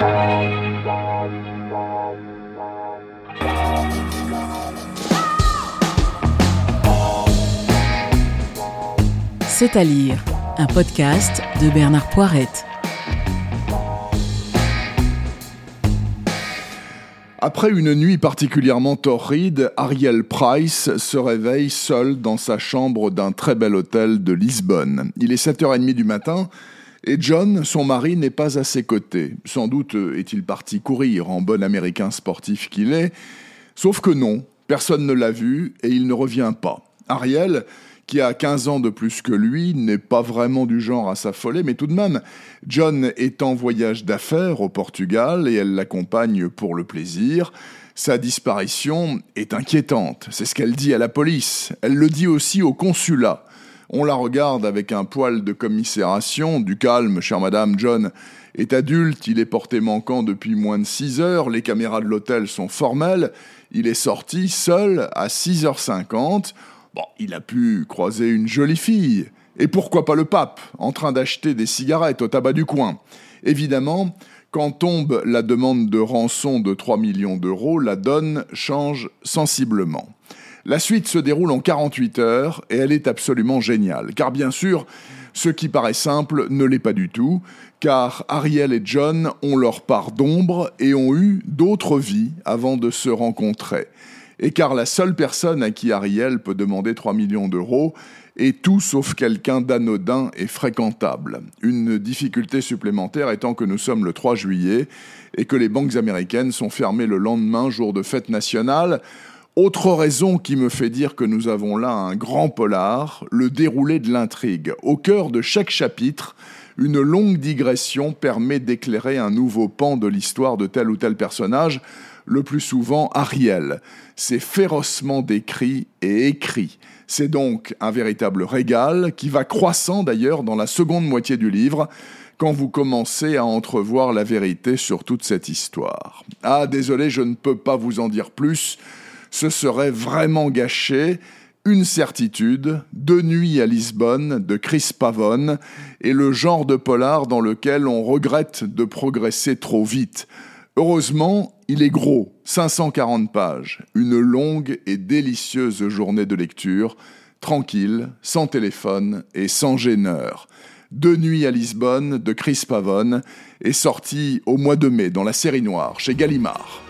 C'est à lire, un podcast de Bernard Poirette. Après une nuit particulièrement torride, Ariel Price se réveille seul dans sa chambre d'un très bel hôtel de Lisbonne. Il est 7h30 du matin et John, son mari, n'est pas à ses côtés. Sans doute est-il parti courir en bon américain sportif qu'il est, sauf que non, personne ne l'a vu et il ne revient pas. Ariel qui a 15 ans de plus que lui, n'est pas vraiment du genre à s'affoler, mais tout de même, John est en voyage d'affaires au Portugal et elle l'accompagne pour le plaisir. Sa disparition est inquiétante, c'est ce qu'elle dit à la police. Elle le dit aussi au consulat. On la regarde avec un poil de commisération, du calme, chère madame, John est adulte, il est porté manquant depuis moins de 6 heures, les caméras de l'hôtel sont formelles, il est sorti seul à 6h50, Bon, il a pu croiser une jolie fille. Et pourquoi pas le pape, en train d'acheter des cigarettes au tabac du coin? Évidemment, quand tombe la demande de rançon de 3 millions d'euros, la donne change sensiblement. La suite se déroule en 48 heures et elle est absolument géniale. Car bien sûr, ce qui paraît simple ne l'est pas du tout, car Ariel et John ont leur part d'ombre et ont eu d'autres vies avant de se rencontrer et car la seule personne à qui Ariel peut demander 3 millions d'euros est tout sauf quelqu'un d'anodin et fréquentable. Une difficulté supplémentaire étant que nous sommes le 3 juillet et que les banques américaines sont fermées le lendemain, jour de fête nationale. Autre raison qui me fait dire que nous avons là un grand polar, le déroulé de l'intrigue. Au cœur de chaque chapitre, une longue digression permet d'éclairer un nouveau pan de l'histoire de tel ou tel personnage, le plus souvent Ariel. C'est férocement décrit et écrit. C'est donc un véritable régal qui va croissant d'ailleurs dans la seconde moitié du livre quand vous commencez à entrevoir la vérité sur toute cette histoire. Ah, désolé, je ne peux pas vous en dire plus, ce serait vraiment gâché. Une certitude, Deux nuits à Lisbonne de Chris Pavone est le genre de polar dans lequel on regrette de progresser trop vite. Heureusement, il est gros, 540 pages, une longue et délicieuse journée de lecture, tranquille, sans téléphone et sans gêneur. Deux nuits à Lisbonne de Chris Pavone est sorti au mois de mai dans la série noire chez Gallimard.